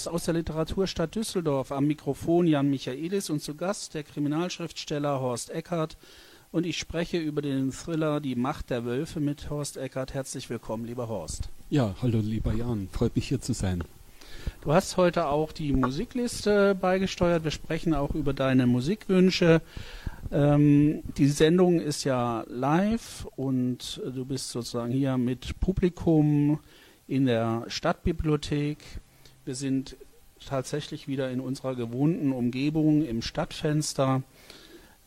Neues aus der Literaturstadt Düsseldorf. Am Mikrofon Jan Michaelis und zu Gast der Kriminalschriftsteller Horst Eckert. Und ich spreche über den Thriller Die Macht der Wölfe mit Horst Eckert. Herzlich willkommen, lieber Horst. Ja, hallo, lieber Jan. Freut mich hier zu sein. Du hast heute auch die Musikliste beigesteuert. Wir sprechen auch über deine Musikwünsche. Ähm, die Sendung ist ja live und du bist sozusagen hier mit Publikum in der Stadtbibliothek wir sind tatsächlich wieder in unserer gewohnten Umgebung im Stadtfenster.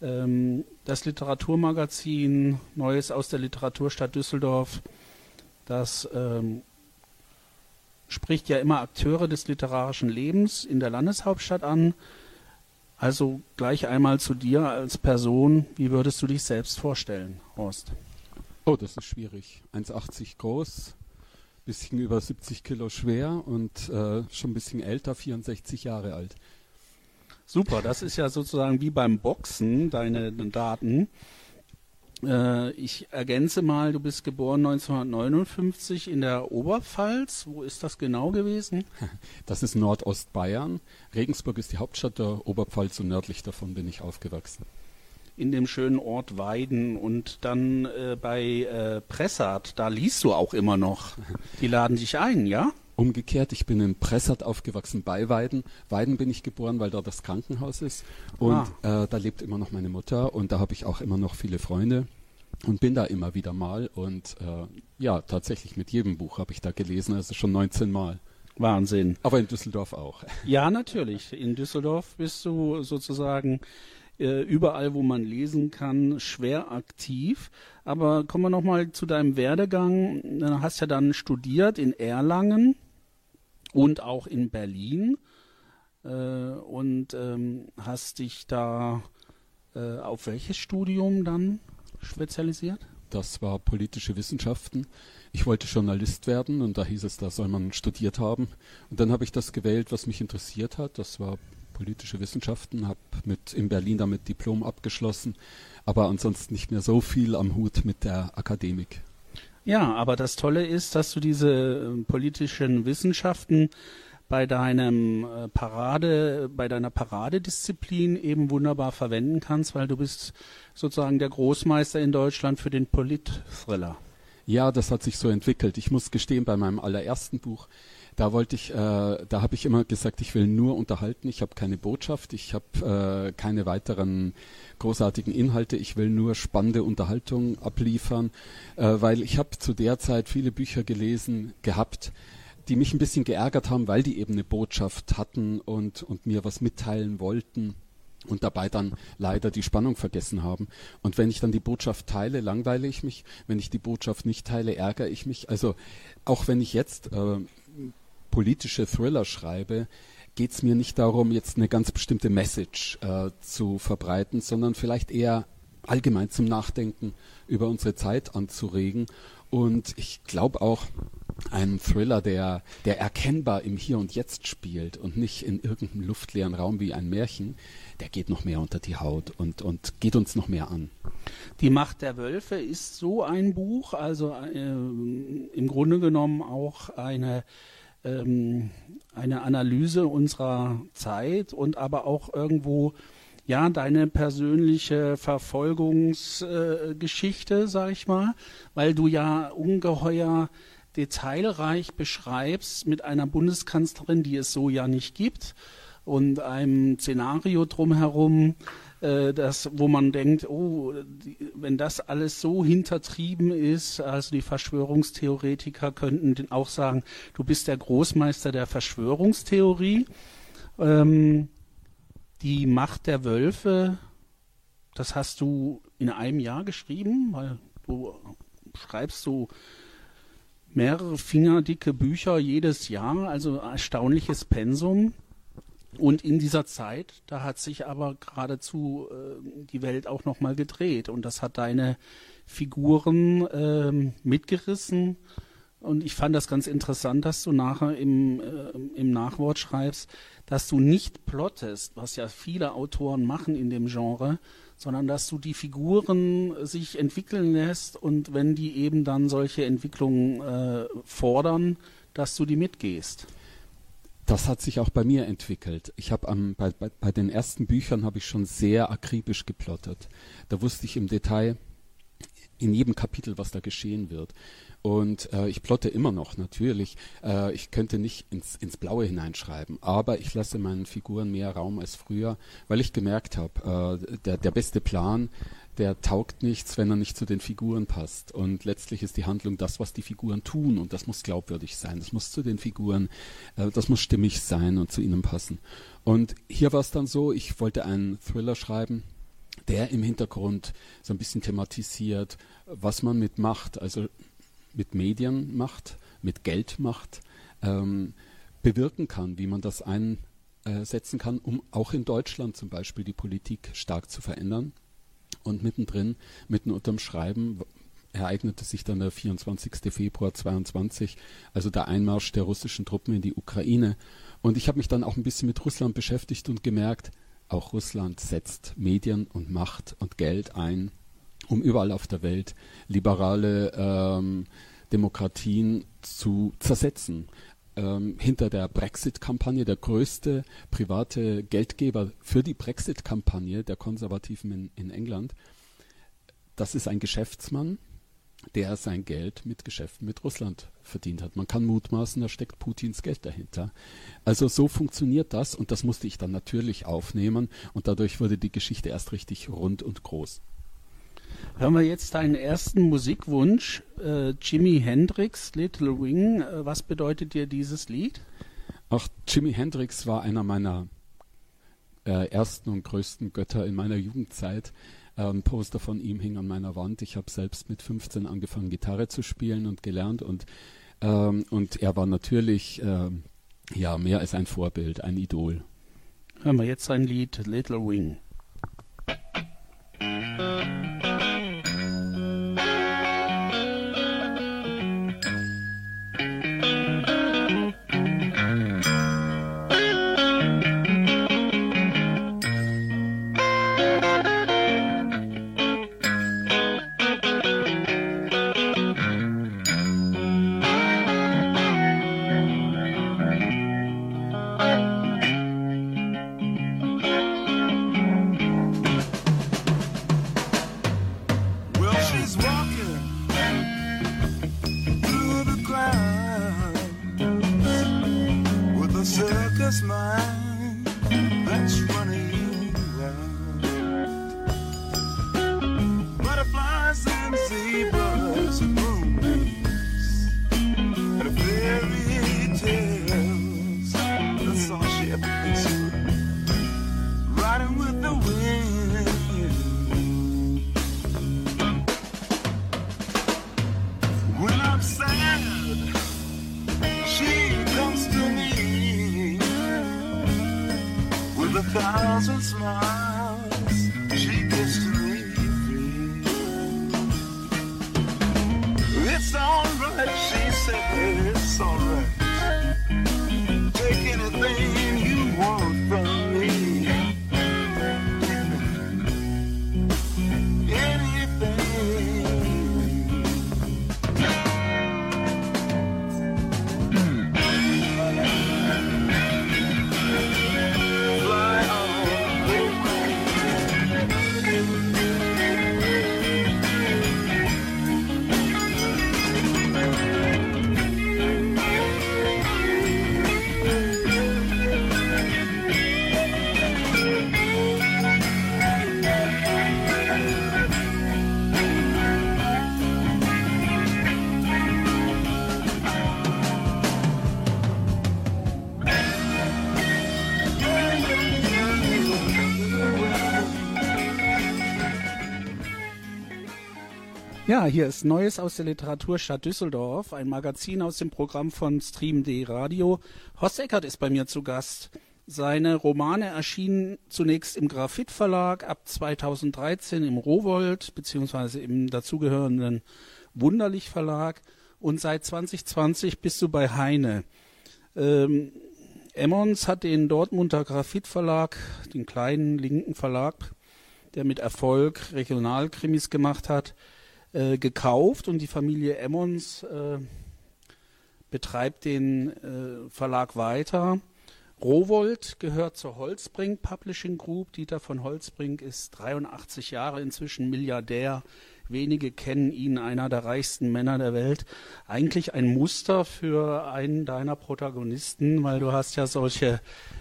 Ähm, das Literaturmagazin Neues aus der Literaturstadt Düsseldorf, das ähm, spricht ja immer Akteure des literarischen Lebens in der Landeshauptstadt an. Also gleich einmal zu dir als Person. Wie würdest du dich selbst vorstellen, Horst? Oh, das ist schwierig. 1,80 groß, bisschen über 70 Kilo schwer und äh, schon ein bisschen älter, 64 Jahre alt. Super, das ist ja sozusagen wie beim Boxen, deine Daten. Äh, ich ergänze mal, du bist geboren 1959 in der Oberpfalz. Wo ist das genau gewesen? Das ist Nordostbayern. Regensburg ist die Hauptstadt der Oberpfalz und nördlich davon bin ich aufgewachsen in dem schönen Ort Weiden und dann äh, bei äh, Pressart, da liest du auch immer noch. Die laden dich ein, ja? Umgekehrt, ich bin in Pressart aufgewachsen bei Weiden. Weiden bin ich geboren, weil da das Krankenhaus ist. Und ah. äh, da lebt immer noch meine Mutter und da habe ich auch immer noch viele Freunde und bin da immer wieder mal. Und äh, ja, tatsächlich mit jedem Buch habe ich da gelesen, also schon 19 Mal. Wahnsinn. Aber in Düsseldorf auch. Ja, natürlich. In Düsseldorf bist du sozusagen äh, überall, wo man lesen kann, schwer aktiv. Aber kommen wir nochmal zu deinem Werdegang. Du hast ja dann studiert in Erlangen und auch in Berlin äh, und ähm, hast dich da äh, auf welches Studium dann spezialisiert? Das war politische Wissenschaften. Ich wollte Journalist werden und da hieß es, da soll man studiert haben. Und dann habe ich das gewählt, was mich interessiert hat. Das war politische Wissenschaften, habe mit in Berlin damit Diplom abgeschlossen, aber ansonsten nicht mehr so viel am Hut mit der Akademik. Ja, aber das Tolle ist, dass du diese äh, politischen Wissenschaften bei deinem äh, Parade, bei deiner Paradedisziplin eben wunderbar verwenden kannst, weil du bist sozusagen der Großmeister in Deutschland für den Polit-Thriller. Ja, das hat sich so entwickelt. Ich muss gestehen, bei meinem allerersten Buch da wollte ich, äh, da habe ich immer gesagt, ich will nur unterhalten, ich habe keine Botschaft, ich habe äh, keine weiteren großartigen Inhalte, ich will nur spannende Unterhaltung abliefern, äh, weil ich habe zu der Zeit viele Bücher gelesen gehabt, die mich ein bisschen geärgert haben, weil die eben eine Botschaft hatten und, und mir was mitteilen wollten und dabei dann leider die Spannung vergessen haben. Und wenn ich dann die Botschaft teile, langweile ich mich. Wenn ich die Botschaft nicht teile, ärgere ich mich. Also auch wenn ich jetzt äh, politische Thriller schreibe, geht es mir nicht darum, jetzt eine ganz bestimmte Message äh, zu verbreiten, sondern vielleicht eher allgemein zum Nachdenken über unsere Zeit anzuregen. Und ich glaube auch, ein Thriller, der, der erkennbar im Hier und Jetzt spielt und nicht in irgendeinem luftleeren Raum wie ein Märchen, der geht noch mehr unter die Haut und, und geht uns noch mehr an. Die Macht der Wölfe ist so ein Buch, also äh, im Grunde genommen auch eine ähm, eine Analyse unserer Zeit und aber auch irgendwo ja deine persönliche Verfolgungsgeschichte, äh, sag ich mal, weil du ja ungeheuer detailreich beschreibst mit einer Bundeskanzlerin, die es so ja nicht gibt und einem Szenario drumherum, äh, das, wo man denkt, oh, die, wenn das alles so hintertrieben ist, also die Verschwörungstheoretiker könnten auch sagen, du bist der Großmeister der Verschwörungstheorie. Ähm, die Macht der Wölfe, das hast du in einem Jahr geschrieben, weil du schreibst du mehrere fingerdicke Bücher jedes Jahr, also erstaunliches Pensum. Und in dieser Zeit, da hat sich aber geradezu äh, die Welt auch nochmal gedreht und das hat deine Figuren äh, mitgerissen. Und ich fand das ganz interessant, dass du nachher im, äh, im Nachwort schreibst, dass du nicht plottest, was ja viele Autoren machen in dem Genre, sondern dass du die Figuren sich entwickeln lässt und wenn die eben dann solche Entwicklungen äh, fordern, dass du die mitgehst. Das hat sich auch bei mir entwickelt. Ich habe bei, bei, bei den ersten Büchern habe ich schon sehr akribisch geplottet. Da wusste ich im Detail in jedem Kapitel, was da geschehen wird. Und äh, ich plotte immer noch, natürlich. Äh, ich könnte nicht ins, ins Blaue hineinschreiben, aber ich lasse meinen Figuren mehr Raum als früher, weil ich gemerkt habe, äh, der, der beste Plan, der taugt nichts, wenn er nicht zu den Figuren passt. Und letztlich ist die Handlung das, was die Figuren tun. Und das muss glaubwürdig sein. Das muss zu den Figuren, äh, das muss stimmig sein und zu ihnen passen. Und hier war es dann so, ich wollte einen Thriller schreiben, der im Hintergrund so ein bisschen thematisiert, was man mit Macht, also mit Medienmacht, mit Geldmacht ähm, bewirken kann, wie man das einsetzen kann, um auch in Deutschland zum Beispiel die Politik stark zu verändern. Und mittendrin, mitten unterm Schreiben, ereignete sich dann der 24. Februar 22, also der Einmarsch der russischen Truppen in die Ukraine. Und ich habe mich dann auch ein bisschen mit Russland beschäftigt und gemerkt, auch Russland setzt Medien und Macht und Geld ein, um überall auf der Welt liberale ähm, Demokratien zu zersetzen. Ähm, hinter der Brexit-Kampagne, der größte private Geldgeber für die Brexit-Kampagne der Konservativen in, in England, das ist ein Geschäftsmann, der sein Geld mit Geschäften mit Russland verdient hat. Man kann mutmaßen, da steckt Putins Geld dahinter. Also so funktioniert das und das musste ich dann natürlich aufnehmen und dadurch wurde die Geschichte erst richtig rund und groß. Hören wir jetzt deinen ersten Musikwunsch, äh, Jimi Hendrix, Little Wing. Äh, was bedeutet dir dieses Lied? Ach, Jimi Hendrix war einer meiner äh, ersten und größten Götter in meiner Jugendzeit. Ein Poster von ihm hing an meiner Wand. Ich habe selbst mit 15 angefangen, Gitarre zu spielen und gelernt. Und, ähm, und er war natürlich ähm, ja, mehr als ein Vorbild, ein Idol. Hören wir jetzt sein Lied Little Wing. Ja, hier ist Neues aus der Literaturstadt Düsseldorf, ein Magazin aus dem Programm von Stream.de Radio. Horst Eckert ist bei mir zu Gast. Seine Romane erschienen zunächst im Graphit Verlag, ab 2013 im Rowold beziehungsweise im dazugehörenden Wunderlich Verlag und seit 2020 bist du bei Heine. Ähm, Emmons hat den Dortmunder Graphit Verlag, den kleinen linken Verlag, der mit Erfolg Regionalkrimis gemacht hat, äh, gekauft und die Familie Emmons äh, betreibt den äh, Verlag weiter. Rowold gehört zur Holzbrink Publishing Group. Dieter von Holzbrink ist 83 Jahre inzwischen Milliardär. Wenige kennen ihn, einer der reichsten Männer der Welt. Eigentlich ein Muster für einen deiner Protagonisten, weil du hast ja solche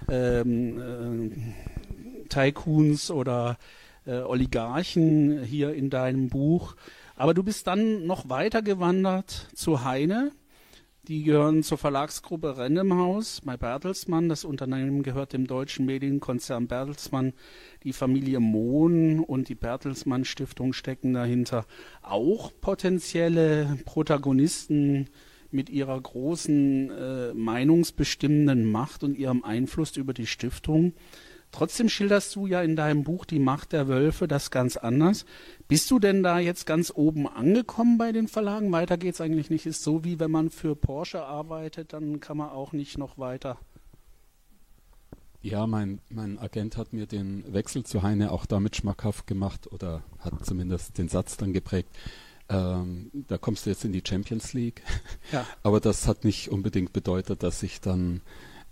ähm, äh, Tycoons oder äh, Oligarchen hier in deinem Buch. Aber du bist dann noch weiter gewandert zu Heine. Die gehören zur Verlagsgruppe Rennemhaus bei Bertelsmann. Das Unternehmen gehört dem deutschen Medienkonzern Bertelsmann. Die Familie Mohn und die Bertelsmann Stiftung stecken dahinter. Auch potenzielle Protagonisten mit ihrer großen äh, meinungsbestimmenden Macht und ihrem Einfluss über die Stiftung. Trotzdem schilderst du ja in deinem Buch Die Macht der Wölfe das ganz anders. Bist du denn da jetzt ganz oben angekommen bei den Verlagen? Weiter geht's eigentlich nicht. Ist so wie wenn man für Porsche arbeitet, dann kann man auch nicht noch weiter. Ja, mein, mein Agent hat mir den Wechsel zu Heine auch damit schmackhaft gemacht oder hat zumindest den Satz dann geprägt. Ähm, da kommst du jetzt in die Champions League. Ja. Aber das hat nicht unbedingt bedeutet, dass ich dann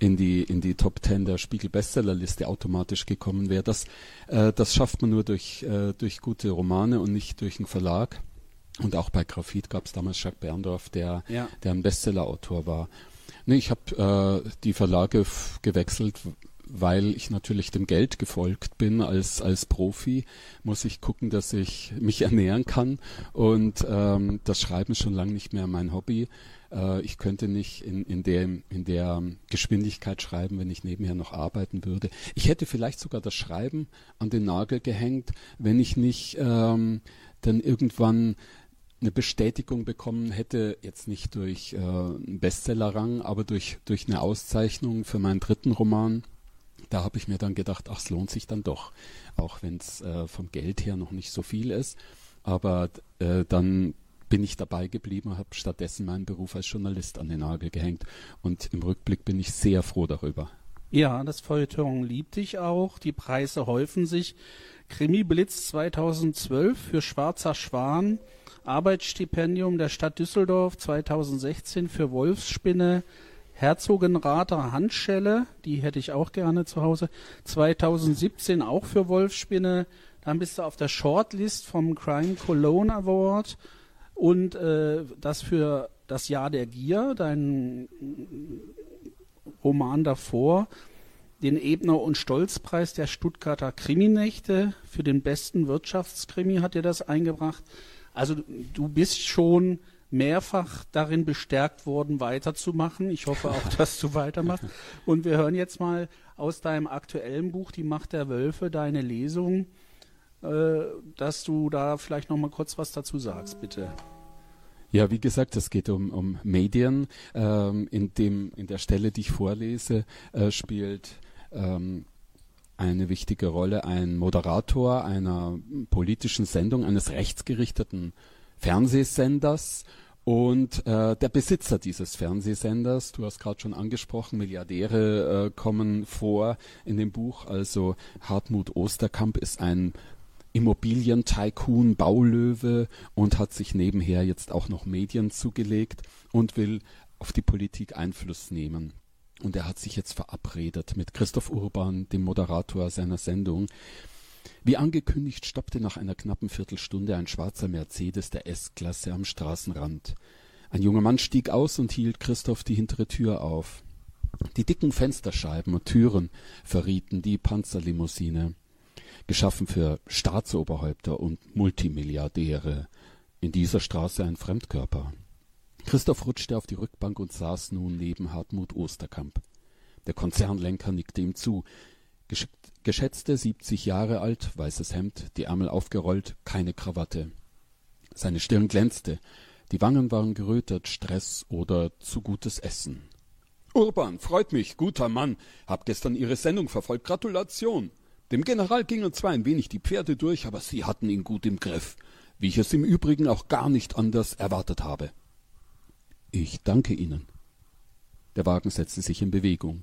in die in die Top Ten der Spiegel Bestsellerliste automatisch gekommen wäre. Das äh, das schafft man nur durch äh, durch gute Romane und nicht durch einen Verlag. Und auch bei Graphit gab es damals Jacques Berndorf, der ja. der ein Bestsellerautor war. Nee, ich habe äh, die Verlage gewechselt, weil ich natürlich dem Geld gefolgt bin als als Profi, muss ich gucken, dass ich mich ernähren kann und ähm, das Schreiben ist schon lange nicht mehr mein Hobby. Äh, ich könnte nicht in, in, der, in der Geschwindigkeit schreiben, wenn ich nebenher noch arbeiten würde. Ich hätte vielleicht sogar das Schreiben an den Nagel gehängt, wenn ich nicht ähm, dann irgendwann eine Bestätigung bekommen hätte, jetzt nicht durch äh, einen Bestsellerrang, aber durch, durch eine Auszeichnung für meinen dritten Roman. Da habe ich mir dann gedacht, ach, es lohnt sich dann doch, auch wenn es äh, vom Geld her noch nicht so viel ist. Aber äh, dann bin ich dabei geblieben, habe stattdessen meinen Beruf als Journalist an den Nagel gehängt. Und im Rückblick bin ich sehr froh darüber. Ja, das Feuilleton liebt dich auch. Die Preise häufen sich. Krimi Blitz 2012 für Schwarzer Schwan. Arbeitsstipendium der Stadt Düsseldorf 2016 für Wolfsspinne. Herzogenrather Handschelle, die hätte ich auch gerne zu Hause. 2017 auch für Wolfsspinne. Dann bist du auf der Shortlist vom Crime Cologne Award und äh, das für das Jahr der Gier, dein Roman davor, den Ebner und Stolzpreis der Stuttgarter Kriminächte für den besten Wirtschaftskrimi hat dir das eingebracht. Also du bist schon mehrfach darin bestärkt worden, weiterzumachen. Ich hoffe auch, dass du weitermachst. Und wir hören jetzt mal aus deinem aktuellen Buch Die Macht der Wölfe deine Lesung dass du da vielleicht noch mal kurz was dazu sagst, bitte. Ja, wie gesagt, es geht um, um Medien. Ähm, in, dem, in der Stelle, die ich vorlese, äh, spielt ähm, eine wichtige Rolle ein Moderator einer politischen Sendung eines rechtsgerichteten Fernsehsenders und äh, der Besitzer dieses Fernsehsenders, du hast gerade schon angesprochen, Milliardäre äh, kommen vor in dem Buch. Also Hartmut Osterkamp ist ein Immobilien-Tycoon, Baulöwe und hat sich nebenher jetzt auch noch Medien zugelegt und will auf die Politik Einfluss nehmen. Und er hat sich jetzt verabredet mit Christoph Urban, dem Moderator seiner Sendung. Wie angekündigt stoppte nach einer knappen Viertelstunde ein schwarzer Mercedes der S-Klasse am Straßenrand. Ein junger Mann stieg aus und hielt Christoph die hintere Tür auf. Die dicken Fensterscheiben und Türen verrieten die Panzerlimousine geschaffen für Staatsoberhäupter und Multimilliardäre. In dieser Straße ein Fremdkörper. Christoph rutschte auf die Rückbank und saß nun neben Hartmut Osterkamp. Der Konzernlenker nickte ihm zu. Geschätzte 70 Jahre alt, weißes Hemd, die Ärmel aufgerollt, keine Krawatte. Seine Stirn glänzte, die Wangen waren gerötet, Stress oder zu gutes Essen. Urban, freut mich, guter Mann. Hab gestern Ihre Sendung verfolgt. Gratulation. Dem General gingen zwar ein wenig die Pferde durch, aber Sie hatten ihn gut im Griff, wie ich es im Übrigen auch gar nicht anders erwartet habe. Ich danke Ihnen. Der Wagen setzte sich in Bewegung.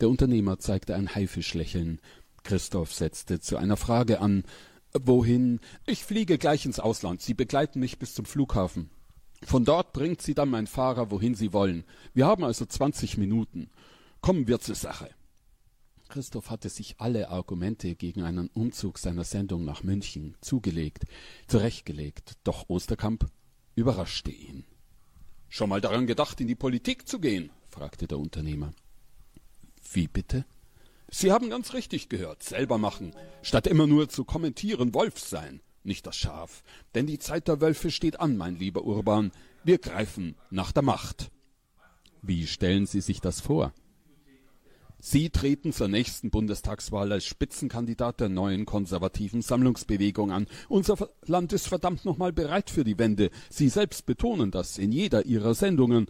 Der Unternehmer zeigte ein Haifischlächeln. Christoph setzte zu einer Frage an. Wohin? Ich fliege gleich ins Ausland. Sie begleiten mich bis zum Flughafen. Von dort bringt sie dann mein Fahrer, wohin sie wollen. Wir haben also zwanzig Minuten. Kommen wir zur Sache. Christoph hatte sich alle Argumente gegen einen Umzug seiner Sendung nach München zugelegt, zurechtgelegt, doch Osterkamp überraschte ihn. Schon mal daran gedacht, in die Politik zu gehen? fragte der Unternehmer. Wie bitte? Sie haben ganz richtig gehört, selber machen, statt immer nur zu kommentieren, Wolf sein nicht das Schaf. Denn die Zeit der Wölfe steht an, mein lieber Urban. Wir greifen nach der Macht. Wie stellen Sie sich das vor? Sie treten zur nächsten Bundestagswahl als Spitzenkandidat der neuen konservativen Sammlungsbewegung an. Unser Land ist verdammt nochmal bereit für die Wende. Sie selbst betonen das in jeder Ihrer Sendungen.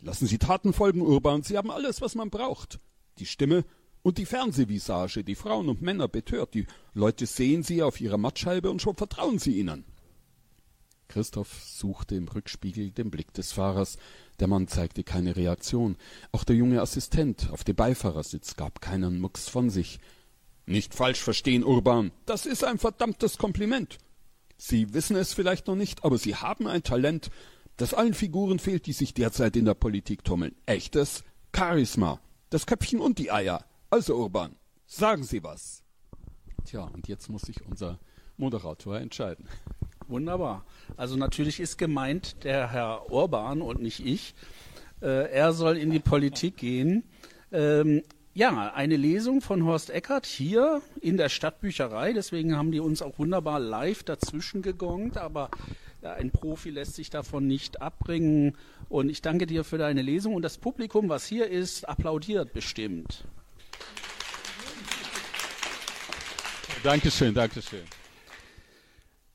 Lassen Sie Taten folgen, Urban. Sie haben alles, was man braucht. Die Stimme und die Fernsehvisage, die Frauen und Männer betört. Die Leute sehen sie auf ihrer Mattscheibe und schon vertrauen sie ihnen. Christoph suchte im Rückspiegel den Blick des Fahrers. Der Mann zeigte keine Reaktion. Auch der junge Assistent auf dem Beifahrersitz gab keinen Mucks von sich. Nicht falsch verstehen, Urban. Das ist ein verdammtes Kompliment. Sie wissen es vielleicht noch nicht, aber Sie haben ein Talent, das allen Figuren fehlt, die sich derzeit in der Politik tummeln. Echtes Charisma. Das Köpfchen und die Eier. Also Urban, sagen Sie was. Tja, und jetzt muss sich unser Moderator entscheiden. Wunderbar. Also natürlich ist gemeint der Herr Urban und nicht ich. Äh, er soll in die Politik gehen. Ähm, ja, eine Lesung von Horst Eckert hier in der Stadtbücherei. Deswegen haben die uns auch wunderbar live dazwischen gegongt. Aber ein Profi lässt sich davon nicht abbringen. Und ich danke dir für deine Lesung. Und das Publikum, was hier ist, applaudiert bestimmt. Dankeschön, Dankeschön.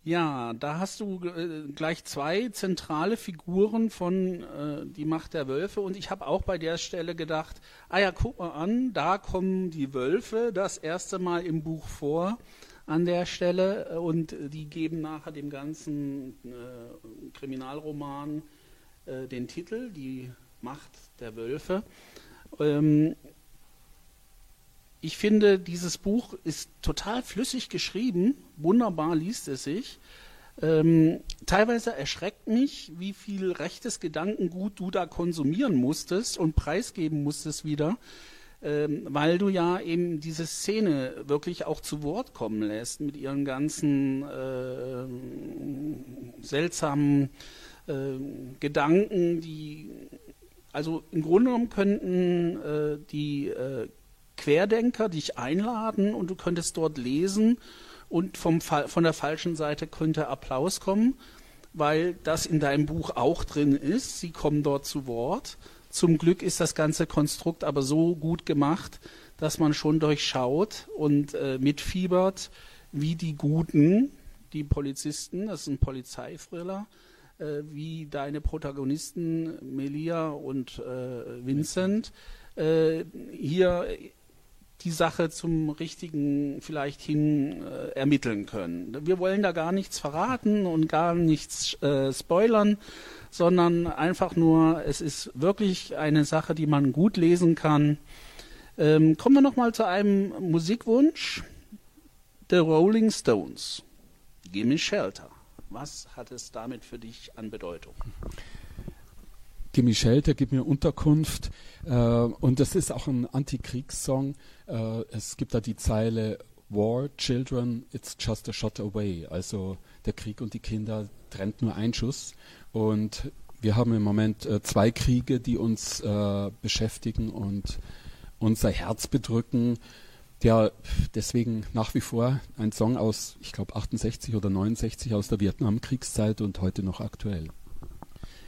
Ja, da hast du äh, gleich zwei zentrale Figuren von äh, Die Macht der Wölfe und ich habe auch bei der Stelle gedacht, ah ja, guck mal an, da kommen die Wölfe das erste Mal im Buch vor an der Stelle äh, und die geben nachher dem ganzen äh, Kriminalroman äh, den Titel, Die Macht der Wölfe. Ähm, ich finde, dieses Buch ist total flüssig geschrieben, wunderbar liest es sich. Ähm, teilweise erschreckt mich, wie viel rechtes Gedankengut du da konsumieren musstest und preisgeben musstest wieder, ähm, weil du ja eben diese Szene wirklich auch zu Wort kommen lässt mit ihren ganzen äh, seltsamen äh, Gedanken, die also im Grunde genommen könnten äh, die äh, Querdenker dich einladen und du könntest dort lesen und vom, von der falschen Seite könnte Applaus kommen, weil das in deinem Buch auch drin ist. Sie kommen dort zu Wort. Zum Glück ist das ganze Konstrukt aber so gut gemacht, dass man schon durchschaut und äh, mitfiebert, wie die Guten, die Polizisten, das ist ein Polizeithriller, äh, wie deine Protagonisten Melia und äh, Vincent äh, hier die Sache zum richtigen vielleicht hin äh, ermitteln können. Wir wollen da gar nichts verraten und gar nichts äh, spoilern, sondern einfach nur, es ist wirklich eine Sache, die man gut lesen kann. Ähm, kommen wir nochmal zu einem Musikwunsch. The Rolling Stones. Gimme Shelter. Was hat es damit für dich an Bedeutung? Gimme Shelter, gib mir Unterkunft. Äh, und das ist auch ein Antikriegssong. Äh, es gibt da die Zeile War, Children, it's just a shot away. Also der Krieg und die Kinder trennt nur ein Schuss. Und wir haben im Moment äh, zwei Kriege, die uns äh, beschäftigen und unser Herz bedrücken. Der deswegen nach wie vor ein Song aus, ich glaube, 68 oder 69 aus der Vietnamkriegszeit und heute noch aktuell.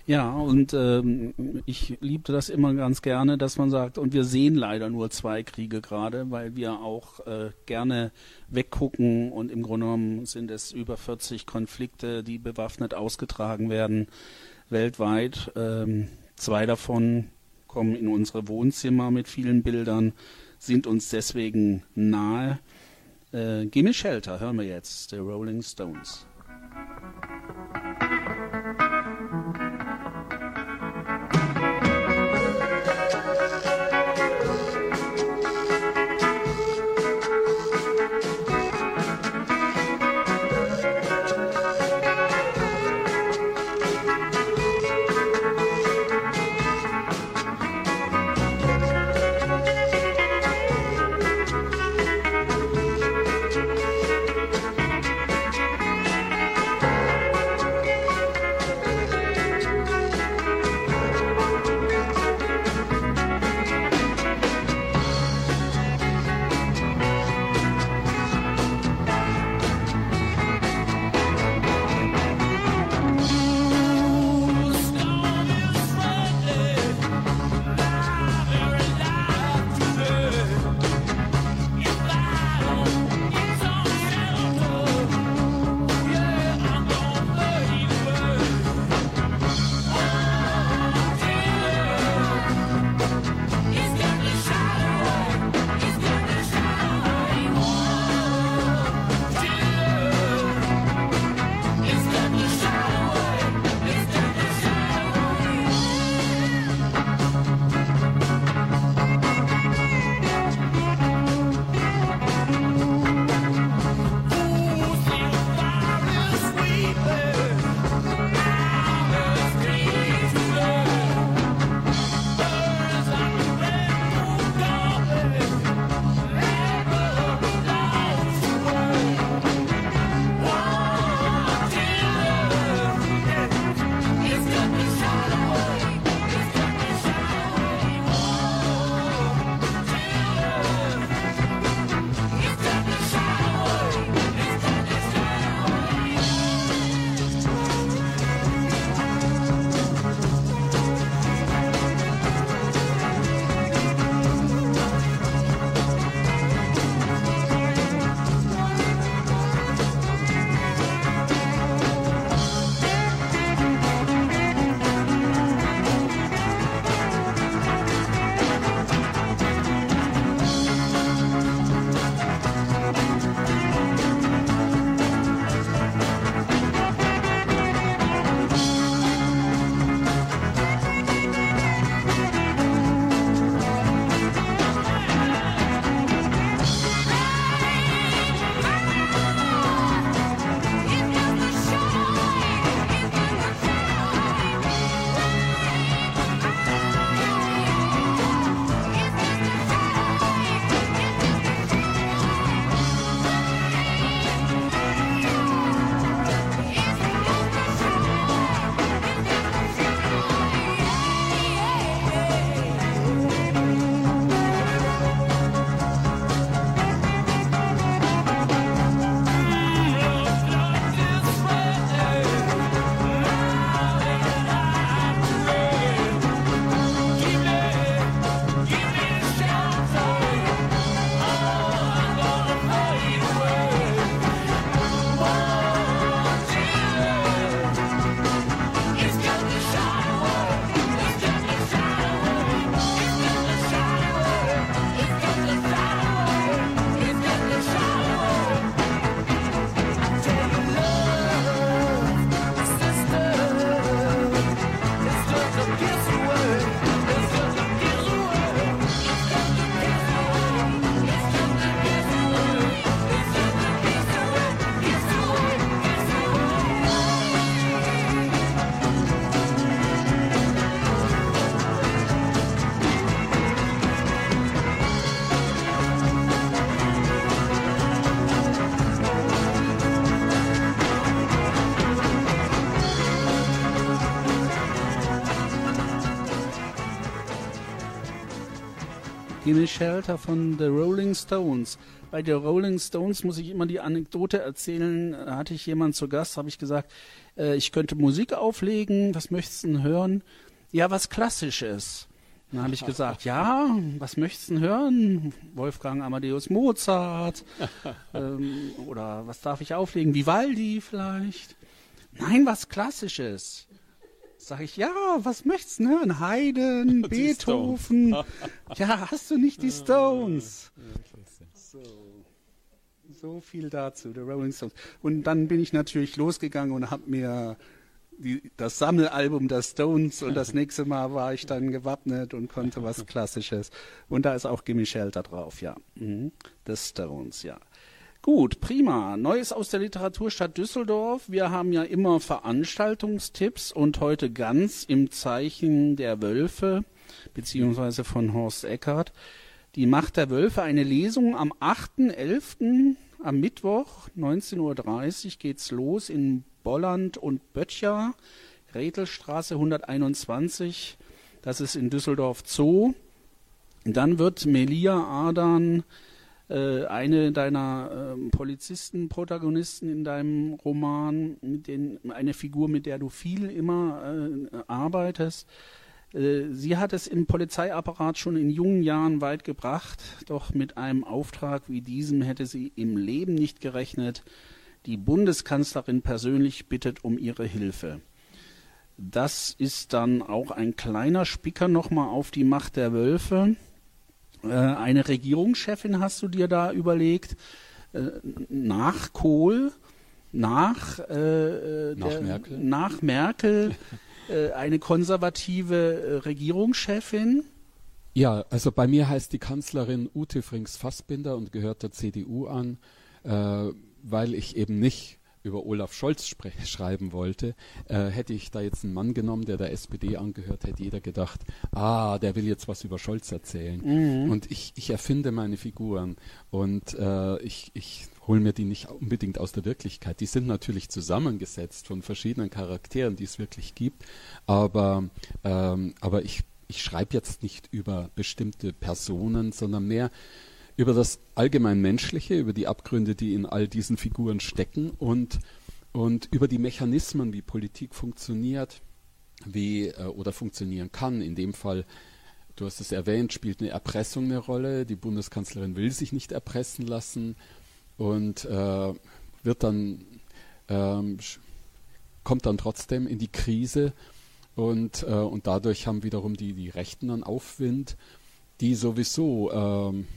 Ja, und ähm, ich liebte das immer ganz gerne, dass man sagt, und wir sehen leider nur zwei Kriege gerade, weil wir auch äh, gerne weggucken und im Grunde genommen sind es über 40 Konflikte, die bewaffnet ausgetragen werden weltweit. Ähm, zwei davon kommen in unsere Wohnzimmer mit vielen Bildern, sind uns deswegen nahe. Äh, Gimme Shelter hören wir jetzt, The Rolling Stones. Gimme Shelter von The Rolling Stones. Bei The Rolling Stones muss ich immer die Anekdote erzählen. Da hatte ich jemanden zu Gast, habe ich gesagt, äh, ich könnte Musik auflegen. Was möchtest du denn hören? Ja, was Klassisches. Dann habe ich gesagt, ja, was möchtest du denn hören? Wolfgang Amadeus Mozart ähm, oder was darf ich auflegen? Vivaldi vielleicht? Nein, was Klassisches. Sag ich, ja, was möchtest du hören? Haydn, Beethoven. ja, hast du nicht die Stones? So. so viel dazu, The Rolling Stones. Und dann bin ich natürlich losgegangen und habe mir die, das Sammelalbum der Stones und das nächste Mal war ich dann gewappnet und konnte was Klassisches. Und da ist auch Gimme Shelter drauf, ja. Mhm. The Stones, ja. Gut, prima. Neues aus der Literaturstadt Düsseldorf. Wir haben ja immer Veranstaltungstipps und heute ganz im Zeichen der Wölfe, beziehungsweise von Horst Eckert. Die Macht der Wölfe, eine Lesung am 8.11. am Mittwoch, 19.30 Uhr geht's los in Bolland und Böttcher, Rethelstraße 121. Das ist in Düsseldorf Zoo. Dann wird Melia Adan äh, eine deiner äh, Polizisten-Protagonisten in deinem Roman, mit den, eine Figur, mit der du viel immer äh, arbeitest. Äh, sie hat es im Polizeiapparat schon in jungen Jahren weit gebracht, doch mit einem Auftrag wie diesem hätte sie im Leben nicht gerechnet. Die Bundeskanzlerin persönlich bittet um ihre Hilfe. Das ist dann auch ein kleiner Spicker nochmal auf die Macht der Wölfe. Äh, eine Regierungschefin hast du dir da überlegt, äh, nach Kohl, nach, äh, nach der, Merkel, nach Merkel eine konservative Regierungschefin. Ja, also bei mir heißt die Kanzlerin Ute Frings-Fassbinder und gehört der CDU an, weil ich eben nicht über Olaf Scholz schreiben wollte, äh, hätte ich da jetzt einen Mann genommen, der der SPD angehört, hätte jeder gedacht, ah, der will jetzt was über Scholz erzählen. Mhm. Und ich, ich erfinde meine Figuren und äh, ich, ich hole mir die nicht unbedingt aus der Wirklichkeit. Die sind natürlich zusammengesetzt von verschiedenen Charakteren, die es wirklich gibt, aber, ähm, aber ich, ich schreibe jetzt nicht über bestimmte Personen, sondern mehr über das allgemein Menschliche, über die Abgründe, die in all diesen Figuren stecken und, und über die Mechanismen, wie Politik funktioniert, wie äh, oder funktionieren kann. In dem Fall, du hast es erwähnt, spielt eine Erpressung eine Rolle. Die Bundeskanzlerin will sich nicht erpressen lassen und äh, wird dann ähm, kommt dann trotzdem in die Krise und, äh, und dadurch haben wiederum die, die Rechten dann Aufwind, die sowieso ähm,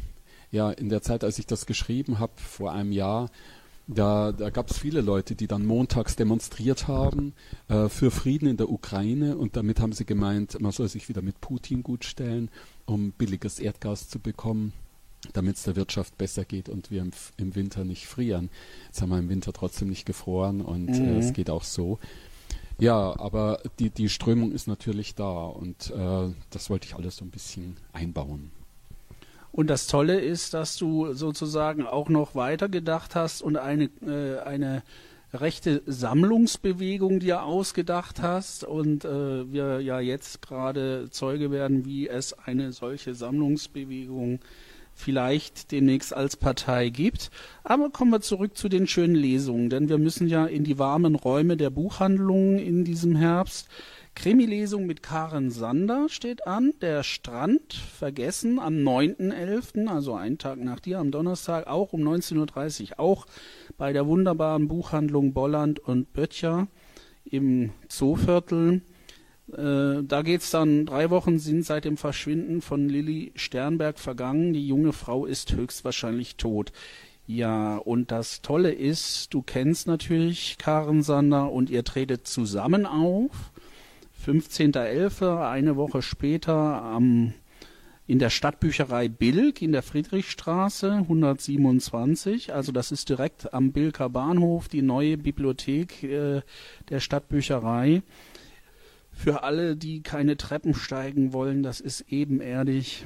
ja, in der Zeit, als ich das geschrieben habe, vor einem Jahr, da, da gab es viele Leute, die dann montags demonstriert haben äh, für Frieden in der Ukraine und damit haben sie gemeint, man soll sich wieder mit Putin gutstellen, um billiges Erdgas zu bekommen, damit es der Wirtschaft besser geht und wir im, im, Winter nicht frieren. Jetzt haben wir im Winter trotzdem nicht gefroren und äh, mhm. äh, es geht auch so. Ja, aber die, die Strömung ist natürlich da und äh, das wollte ich alles so ein bisschen einbauen. Und das Tolle ist, dass du sozusagen auch noch weitergedacht hast und eine, äh, eine rechte Sammlungsbewegung dir ausgedacht hast und äh, wir ja jetzt gerade Zeuge werden, wie es eine solche Sammlungsbewegung vielleicht demnächst als Partei gibt. Aber kommen wir zurück zu den schönen Lesungen, denn wir müssen ja in die warmen Räume der Buchhandlungen in diesem Herbst. Krimi-Lesung mit Karen Sander steht an. Der Strand vergessen am 9.11., also einen Tag nach dir, am Donnerstag, auch um 19.30 Uhr, auch bei der wunderbaren Buchhandlung Bolland und Böttcher im Zooviertel. Äh, da geht's dann, drei Wochen sind seit dem Verschwinden von Lilly Sternberg vergangen. Die junge Frau ist höchstwahrscheinlich tot. Ja, und das Tolle ist, du kennst natürlich Karen Sander und ihr tretet zusammen auf 15.11., eine Woche später am, in der Stadtbücherei Bilk in der Friedrichstraße 127. Also das ist direkt am Bilker Bahnhof, die neue Bibliothek äh, der Stadtbücherei. Für alle, die keine Treppen steigen wollen, das ist ebenerdig.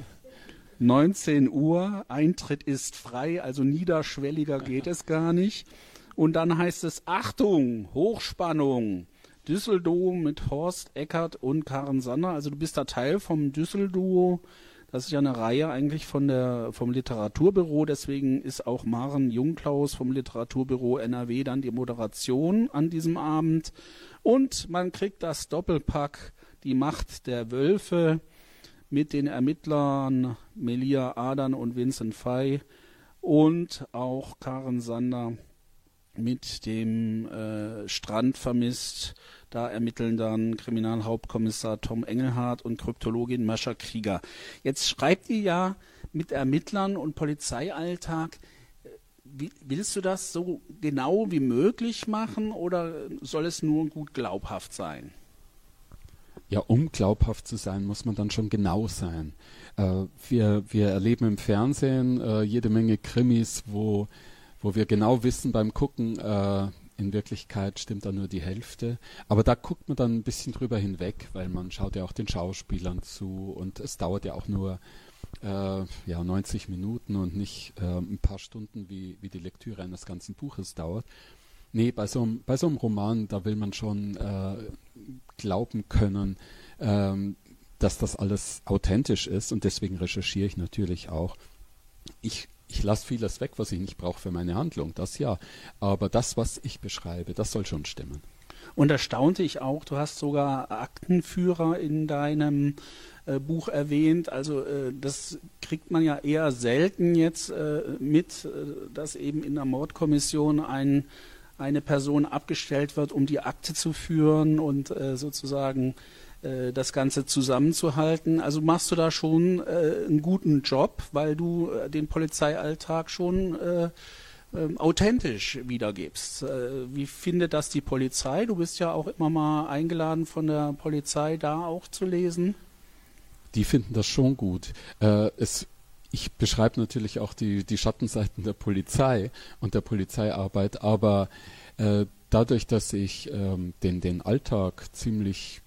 19 Uhr, Eintritt ist frei, also niederschwelliger geht es gar nicht. Und dann heißt es Achtung, Hochspannung. Düsseldom mit Horst Eckert und Karen Sander. Also du bist da Teil vom Düsselduo. Das ist ja eine Reihe eigentlich von der, vom Literaturbüro. Deswegen ist auch Maren Jungklaus vom Literaturbüro NRW dann die Moderation an diesem Abend. Und man kriegt das Doppelpack, die Macht der Wölfe mit den Ermittlern Melia Adern und Vincent Fay und auch Karen Sander mit dem äh, Strand vermisst. Da ermitteln dann Kriminalhauptkommissar Tom Engelhardt und Kryptologin Mascha Krieger. Jetzt schreibt ihr ja mit Ermittlern und Polizeialltag. Wie, willst du das so genau wie möglich machen oder soll es nur gut glaubhaft sein? Ja, um glaubhaft zu sein, muss man dann schon genau sein. Äh, wir, wir erleben im Fernsehen äh, jede Menge Krimis, wo wo wir genau wissen beim Gucken, äh, in Wirklichkeit stimmt da nur die Hälfte. Aber da guckt man dann ein bisschen drüber hinweg, weil man schaut ja auch den Schauspielern zu und es dauert ja auch nur äh, ja, 90 Minuten und nicht äh, ein paar Stunden, wie, wie die Lektüre eines ganzen Buches dauert. Nee, bei so, einem, bei so einem Roman, da will man schon äh, glauben können, ähm, dass das alles authentisch ist und deswegen recherchiere ich natürlich auch. Ich ich lasse vieles weg, was ich nicht brauche für meine Handlung, das ja. Aber das, was ich beschreibe, das soll schon stimmen. Und da staunte ich auch, du hast sogar Aktenführer in deinem äh, Buch erwähnt. Also äh, das kriegt man ja eher selten jetzt äh, mit, äh, dass eben in der Mordkommission ein, eine Person abgestellt wird, um die Akte zu führen und äh, sozusagen das Ganze zusammenzuhalten. Also machst du da schon äh, einen guten Job, weil du äh, den Polizeialltag schon äh, ähm, authentisch wiedergibst. Äh, wie findet das die Polizei? Du bist ja auch immer mal eingeladen von der Polizei, da auch zu lesen. Die finden das schon gut. Äh, es ich beschreibe natürlich auch die, die Schattenseiten der Polizei und der Polizeiarbeit, aber äh, dadurch, dass ich ähm, den, den Alltag ziemlich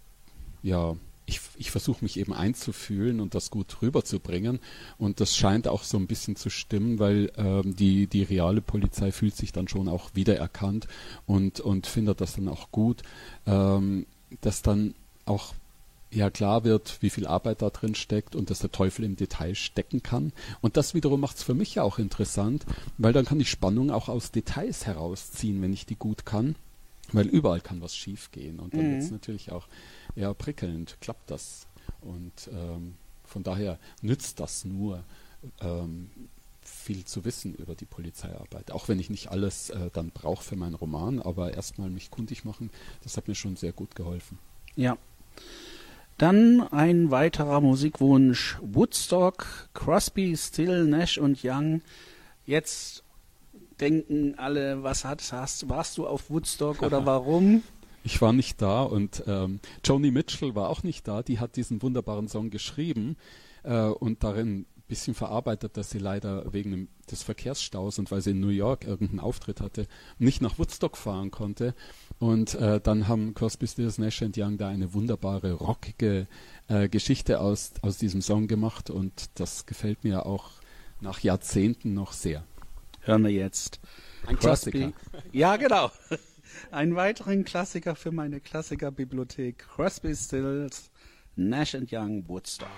ja, ich, ich versuche mich eben einzufühlen und das gut rüberzubringen. Und das scheint auch so ein bisschen zu stimmen, weil ähm, die, die reale Polizei fühlt sich dann schon auch wiedererkannt und, und findet das dann auch gut, ähm, dass dann auch ja klar wird, wie viel Arbeit da drin steckt und dass der Teufel im Detail stecken kann. Und das wiederum macht es für mich ja auch interessant, weil dann kann ich Spannung auch aus Details herausziehen, wenn ich die gut kann. Weil überall kann was schief gehen und dann mhm. wird es natürlich auch eher prickelnd, klappt das. Und ähm, von daher nützt das nur, ähm, viel zu wissen über die Polizeiarbeit. Auch wenn ich nicht alles äh, dann brauche für meinen Roman, aber erstmal mich kundig machen, das hat mir schon sehr gut geholfen. Ja. Dann ein weiterer Musikwunsch. Woodstock, Crosby, Still, Nash und Young. Jetzt denken alle, was hast, hast warst du auf Woodstock oder warum? Ich war nicht da und ähm, Joni Mitchell war auch nicht da. Die hat diesen wunderbaren Song geschrieben äh, und darin ein bisschen verarbeitet, dass sie leider wegen des Verkehrsstaus und weil sie in New York irgendeinen Auftritt hatte, nicht nach Woodstock fahren konnte. Und äh, dann haben Crosby, Stills, Nash Young da eine wunderbare, rockige äh, Geschichte aus, aus diesem Song gemacht und das gefällt mir auch nach Jahrzehnten noch sehr hören wir jetzt. Ein Klassiker. Ja, genau. Einen weiteren Klassiker für meine Klassikerbibliothek. Crosby, Stills, Nash Young, Woodstock.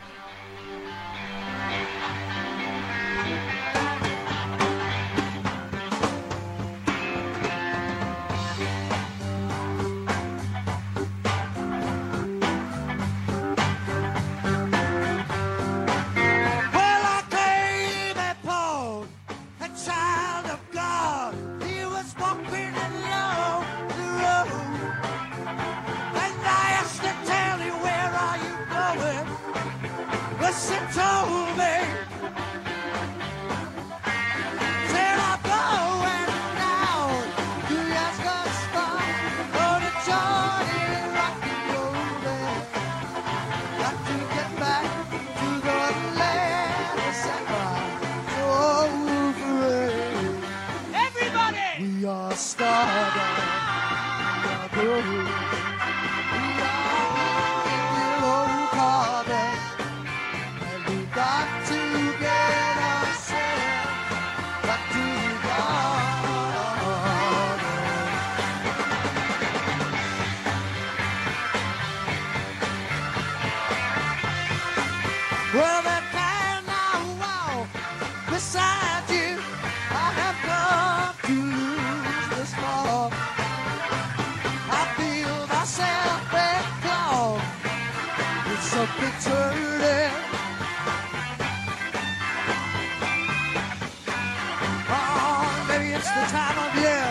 The time of year.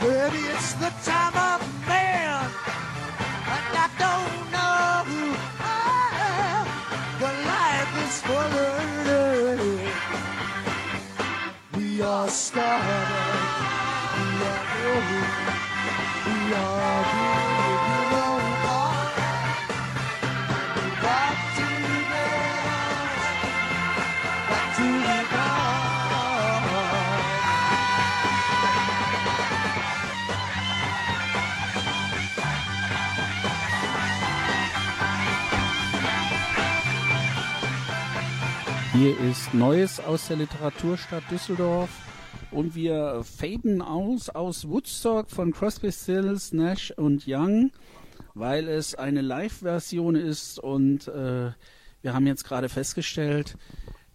Maybe it's the time Hier ist Neues aus der Literaturstadt Düsseldorf und wir faden aus aus Woodstock von Crosby, Stills, Nash und Young, weil es eine Live-Version ist und äh, wir haben jetzt gerade festgestellt,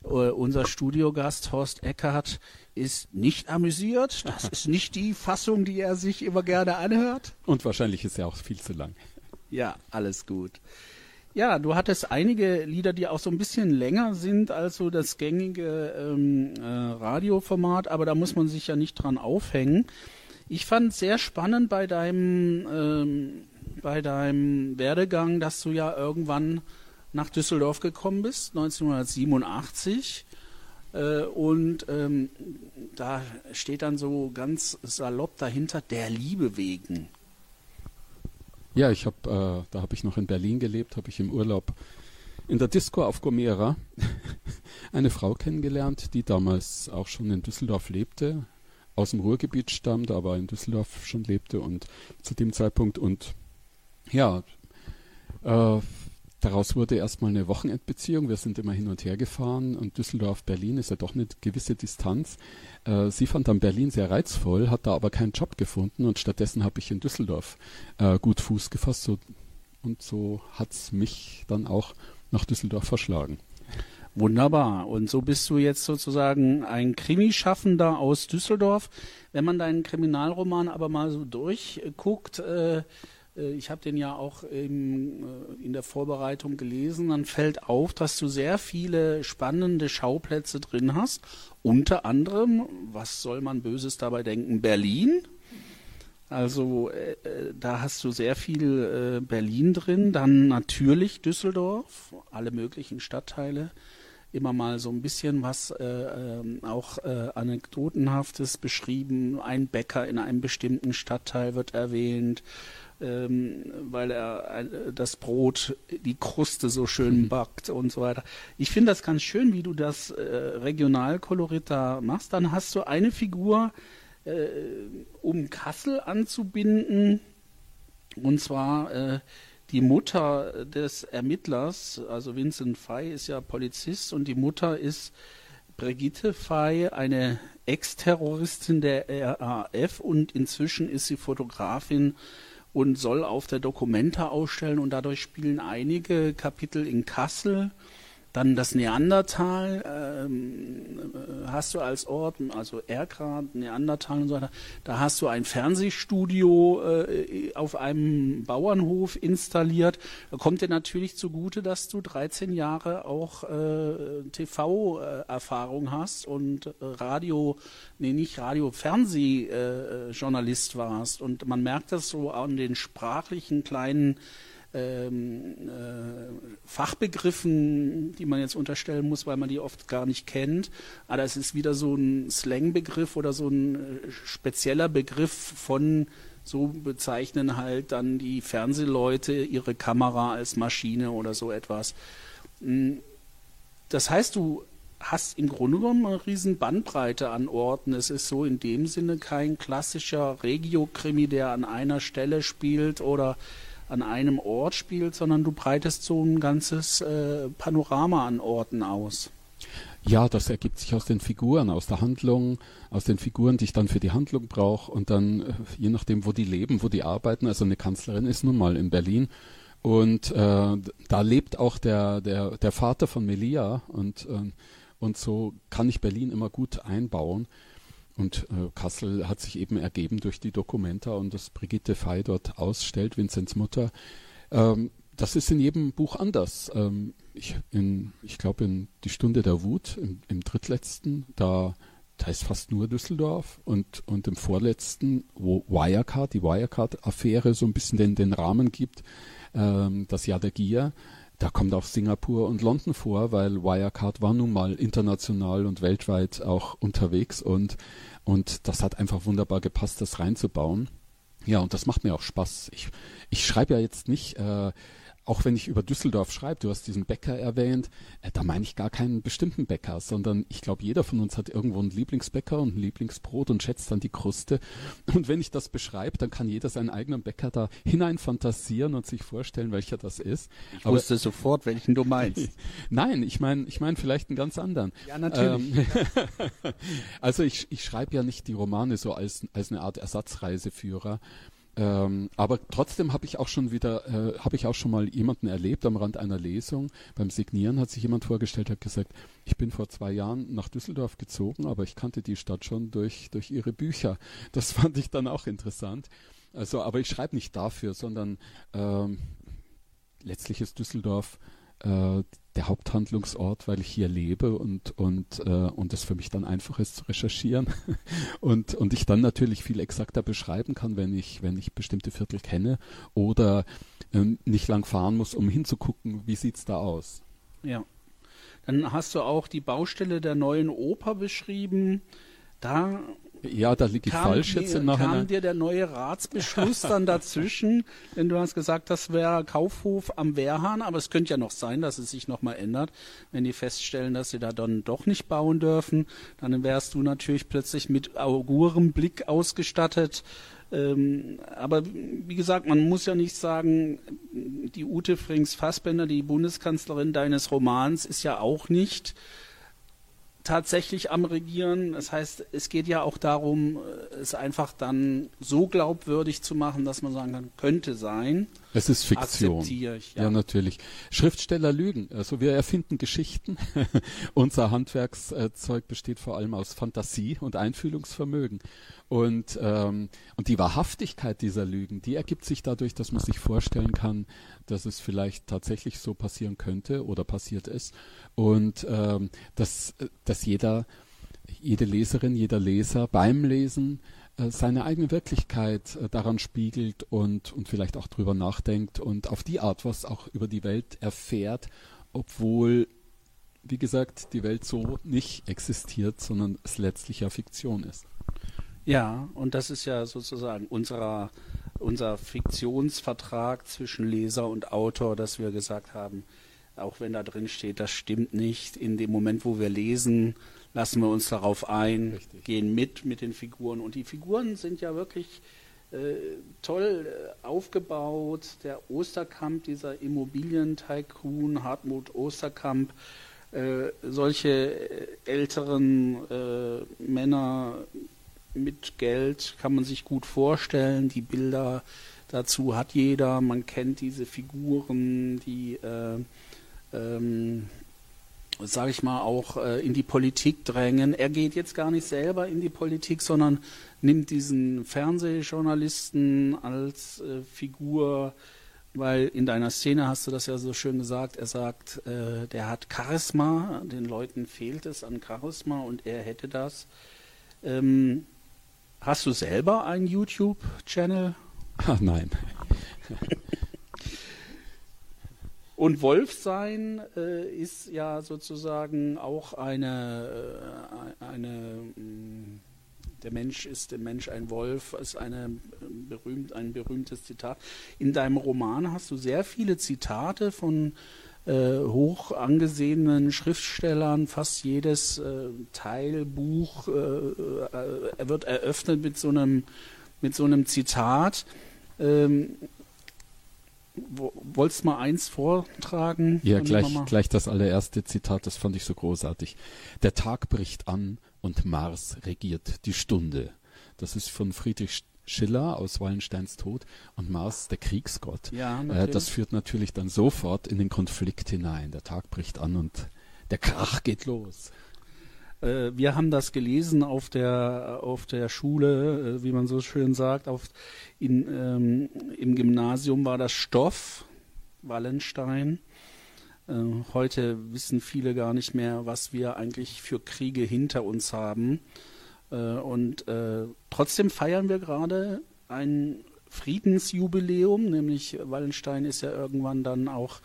äh, unser Studiogast Horst Eckert ist nicht amüsiert. Das ist nicht die Fassung, die er sich immer gerne anhört. Und wahrscheinlich ist er auch viel zu lang. Ja, alles gut. Ja, du hattest einige Lieder, die auch so ein bisschen länger sind als so das gängige ähm, äh, Radioformat, aber da muss man sich ja nicht dran aufhängen. Ich fand sehr spannend bei deinem ähm, bei deinem Werdegang, dass du ja irgendwann nach Düsseldorf gekommen bist, 1987. Äh, und ähm, da steht dann so ganz salopp dahinter, der Liebe wegen. Ja, ich habe, äh, da habe ich noch in Berlin gelebt, habe ich im Urlaub in der Disco auf Gomera eine Frau kennengelernt, die damals auch schon in Düsseldorf lebte, aus dem Ruhrgebiet stammt, aber in Düsseldorf schon lebte und zu dem Zeitpunkt und ja, äh, daraus wurde erstmal eine Wochenendbeziehung. Wir sind immer hin und her gefahren und Düsseldorf, Berlin ist ja doch eine gewisse Distanz. Äh, sie fand dann Berlin sehr reizvoll, hat da aber keinen Job gefunden und stattdessen habe ich in Düsseldorf äh, gut Fuß gefasst so, und so hat's mich dann auch nach Düsseldorf verschlagen. Wunderbar. Und so bist du jetzt sozusagen ein Krimischaffender aus Düsseldorf. Wenn man deinen Kriminalroman aber mal so durchguckt, äh, ich habe den ja auch im, äh, in der Vorbereitung gelesen, dann fällt auf, dass du sehr viele spannende Schauplätze drin hast. Unter anderem, was soll man Böses dabei denken, Berlin. Also äh, äh, da hast du sehr viel äh, Berlin drin, dann natürlich Düsseldorf, alle möglichen Stadtteile, immer mal so ein bisschen was äh, ähm, auch äh, anekdotenhaftes beschrieben. Ein Bäcker in einem bestimmten Stadtteil wird erwähnt, ähm, weil er äh, das Brot, die Kruste so schön Mhm. backt und so weiter. Ich finde das ganz schön, wie du das äh, Regionalkolorit da machst. Dann hast du eine Figur, äh, um Kassel anzubinden, und zwar äh, die Mutter des Ermittlers, also Vincent Fay ist ja Polizist und die Mutter ist Brigitte Fay, eine Ex-Terroristin der RAF und inzwischen ist sie Fotografin und soll auf der Documenta ausstellen und dadurch spielen einige Kapitel in Kassel. Dann das Neandertal ähm, äh, hast du als Ort, also Erkrad, Neandertal und so weiter. Da hast du ein Fernsehstudio äh, auf einem Bauernhof installiert. Da kommt dir natürlich zugute, dass du 13 Jahre auch äh, TV-Erfahrung hast und äh, Radio, nee, nicht Radio, Fernsehjournalist warst. Und man merkt das so an den sprachlichen kleinen ähm, äh, Fachbegriffen, die man jetzt unterstellen muss, weil man die oft gar nicht kennt. Aber es ist wieder so ein Slangbegriff oder so ein äh, spezieller Begriff von so bezeichnen halt dann die Fernsehleute ihre Kamera als Maschine oder so etwas. Mm, Das heißt, du hast im Grunde genommen eine riesen Bandbreite an Orten. Es ist so in dem Sinne kein klassischer Regio-Krimi, der an einer Stelle spielt oder an einem Ort spielt, sondern du breitest so ein ganzes äh, Panorama an Orten aus. Ja, das ergibt sich aus den Figuren, aus der Handlung, aus den Figuren, die ich dann für die Handlung brauche und dann, äh, je nachdem, wo die leben, wo die arbeiten, also eine Kanzlerin ist nun mal in Berlin und äh, da lebt auch der, der, der Vater von Melia und, ähm, und so kann ich Berlin immer gut einbauen. Und äh, Kassel hat sich eben ergeben durch die Dokumenta und dass Brigitte Fey dort ausstellt, Vinzenz Mutter. Ähm, das ist in jedem Buch anders. Ähm, ich ich glaube, in Die Stunde der Wut, im, im drittletzten, da, da ist fast nur Düsseldorf und, und im vorletzten, wo Wirecard, die Wirecard-Affäre so ein bisschen den, den Rahmen gibt, ähm, das Jahr der Gier, da kommt auch Singapur und London vor, weil Wirecard war nun mal international und weltweit auch unterwegs und, und das hat einfach wunderbar gepasst, das reinzubauen. Ja, und das macht mir auch Spaß. Ich, ich schreibe ja jetzt nicht, äh, auch wenn ich über Düsseldorf schreibe, du hast diesen Bäcker erwähnt, äh, da meine ich gar keinen bestimmten Bäcker, sondern ich glaube, jeder von uns hat irgendwo einen Lieblingsbäcker und ein Lieblingsbrot und schätzt dann die Kruste. Und wenn ich das beschreibe, dann kann jeder seinen eigenen Bäcker da hinein fantasieren und sich vorstellen, welcher das ist. Ich wusste sofort, welchen du meinst. Nein, ich meine ich mein vielleicht einen ganz anderen. Ja, natürlich. Ähm, also ich, ich schreibe ja nicht die Romane so als, als eine Art Ersatzreiseführer. Ähm, aber trotzdem habe ich auch schon wieder, äh, habe ich auch schon mal jemanden erlebt am Rand einer Lesung. Beim Signieren hat sich jemand vorgestellt, hat gesagt, ich bin vor zwei Jahren nach Düsseldorf gezogen, aber ich kannte die Stadt schon durch, durch ihre Bücher. Das fand ich dann auch interessant. Also, aber ich schreibe nicht dafür, sondern ähm, letztlich ist Düsseldorf äh, der Haupthandlungsort, weil ich hier lebe und und äh, und es für mich dann einfach ist zu recherchieren und und ich dann natürlich viel exakter beschreiben kann, wenn ich wenn ich bestimmte Viertel kenne oder ähm, nicht lang fahren muss, um hinzugucken, wie sieht's da aus. Ja. Dann hast du auch die Baustelle der neuen Oper beschrieben. Da Ja, da liege ich kam, falsch jetzt im Nachhinein. kam dir der neue Ratsbeschluss dann dazwischen, denn du hast gesagt, das wäre Kaufhof am Wehrhahn, aber es könnte ja noch sein, dass es sich nochmal ändert, wenn die feststellen, dass sie da dann doch nicht bauen dürfen, dann wärst du natürlich plötzlich mit Augurenblick ausgestattet. Ähm, aber wie gesagt, man muss ja nicht sagen, die Ute Frings-Fassbender, die Bundeskanzlerin deines Romans, ist ja auch nicht tatsächlich am Regieren. Das heißt, es geht ja auch darum, es einfach dann so glaubwürdig zu machen, dass man sagen kann, könnte sein. Es ist Fiktion. Ich, ja. ja. natürlich. Schriftsteller lügen. Also wir erfinden Geschichten. Unser Handwerkszeug besteht vor allem aus Fantasie und Einfühlungsvermögen. Und, ähm, und die Wahrhaftigkeit dieser Lügen, die ergibt sich dadurch, dass man sich vorstellen kann, dass es vielleicht tatsächlich so passieren könnte oder passiert ist. Und ähm, dass, dass jeder, jede Leserin, jeder Leser beim Lesen seine eigene Wirklichkeit äh, daran spiegelt und, und vielleicht auch drüber nachdenkt und auf die Art was auch über die Welt erfährt, obwohl, wie gesagt, die Welt so nicht existiert, sondern es letztlich ja Fiktion ist. Ja, und das ist ja sozusagen unserer, unser Fiktionsvertrag zwischen Leser und Autor, dass wir gesagt haben, auch wenn da drin steht, das stimmt nicht, in dem Moment, wo wir lesen, lassen wir uns darauf ein, Richtig. gehen mit mit den Figuren. Und die Figuren sind ja wirklich äh, toll äh, aufgebaut. Der Osterkamp, dieser Immobilientycoon, Hartmut Osterkamp, äh, solche äh, älteren äh, Männer mit Geld kann man sich gut vorstellen. Die Bilder dazu hat jeder. Man kennt diese Figuren, die, äh, ähm, sage ich mal, auch äh, in die Politik drängen. Er geht jetzt gar nicht selber in die Politik, sondern nimmt diesen Fernsehjournalisten als äh, Figur, weil in deiner Szene hast du das ja so schön gesagt. Er sagt, äh, der hat Charisma, den Leuten fehlt es an Charisma und er hätte das. Ähm, hast du selber einen YouTube-Channel? Ah, nein. Und Wolfsein äh, ist ja sozusagen auch eine, äh, eine mh, der Mensch ist der Mensch ein Wolf, ist eine äh, berühmt, ein berühmtes Zitat. In deinem Roman hast du sehr viele Zitate von äh, hoch angesehenen Schriftstellern, fast jedes äh, Teilbuch äh, äh, wird eröffnet mit so einem, mit so einem Zitat. Ähm, wolltest du mal eins vortragen? Ja, gleich, gleich das allererste Zitat, das fand ich so großartig. Der Tag bricht an und Mars regiert die Stunde. Das ist von Friedrich Schiller aus Wallensteins Tod und Mars, der Kriegsgott. Ja, Äh, das führt natürlich dann sofort in den Konflikt hinein. Der Tag bricht an und der Krach geht los. Äh, wir haben das gelesen auf der auf der Schule, äh, wie man so schön sagt. Auf in, ähm, Im Gymnasium war das Stoff. Wallenstein. Äh, heute wissen viele gar nicht mehr, was wir eigentlich für Kriege hinter uns haben. Äh, und äh, trotzdem feiern wir gerade ein Friedensjubiläum, nämlich Wallenstein ist ja irgendwann dann auch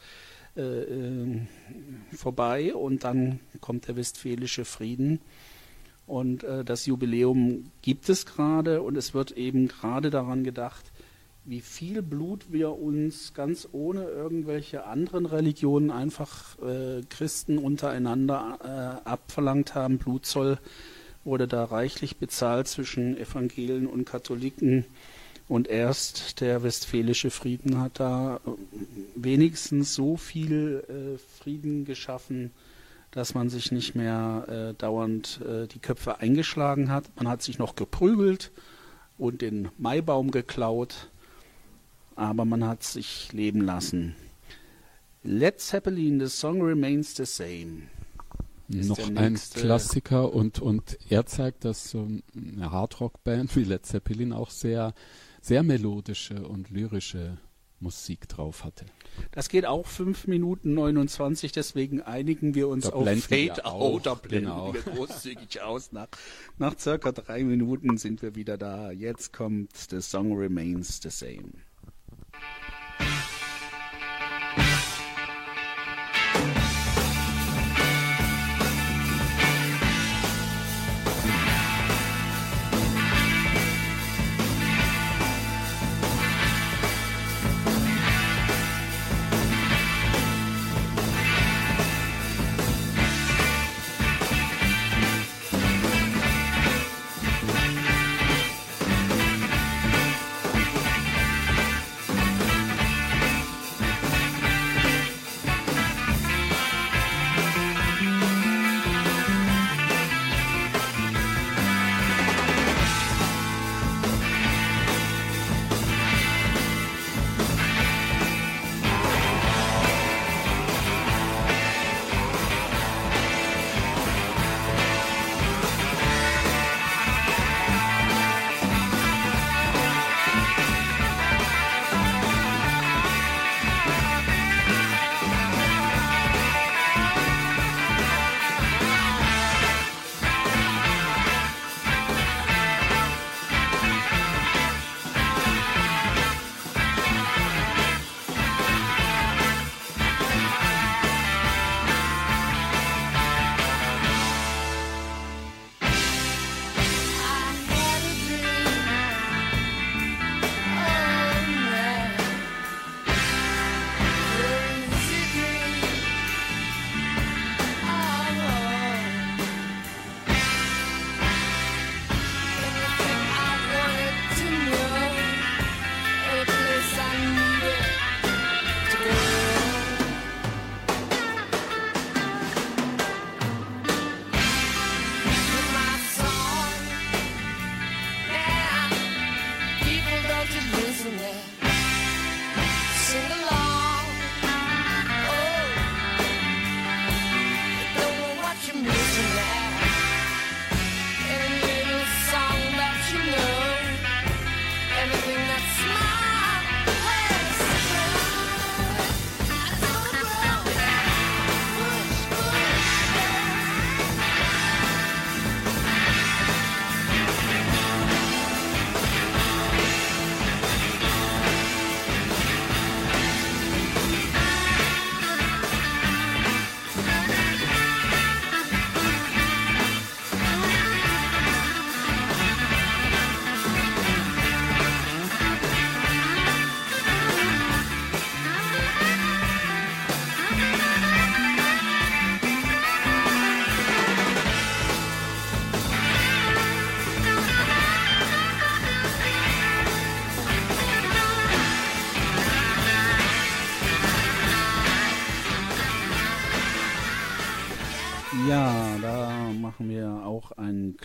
vorbei und dann kommt der Westfälische Frieden. Und äh, das Jubiläum gibt es gerade und es wird eben gerade daran gedacht, wie viel Blut wir uns ganz ohne irgendwelche anderen Religionen einfach äh, Christen untereinander äh, abverlangt haben. Blutzoll wurde da reichlich bezahlt zwischen Evangelien und Katholiken. Und erst der Westfälische Frieden hat da äh, wenigstens so viel äh, Frieden geschaffen, dass man sich nicht mehr äh, dauernd äh, die Köpfe eingeschlagen hat. Man hat sich noch geprügelt und den Maibaum geklaut, aber man hat sich leben lassen. Led Zeppelin, the song remains the same. Ist Noch ein Klassiker und, und er zeigt, dass so eine Hardrock-Band wie Led Zeppelin auch sehr, sehr melodische und lyrische Musik drauf hatte. Das geht auch 5 Minuten 29, deswegen einigen wir uns Da auf Fade Out. Da blenden genau. wir großzügig aus. Nach, nach circa drei Minuten sind wir wieder da. Jetzt kommt The Song Remains the Same.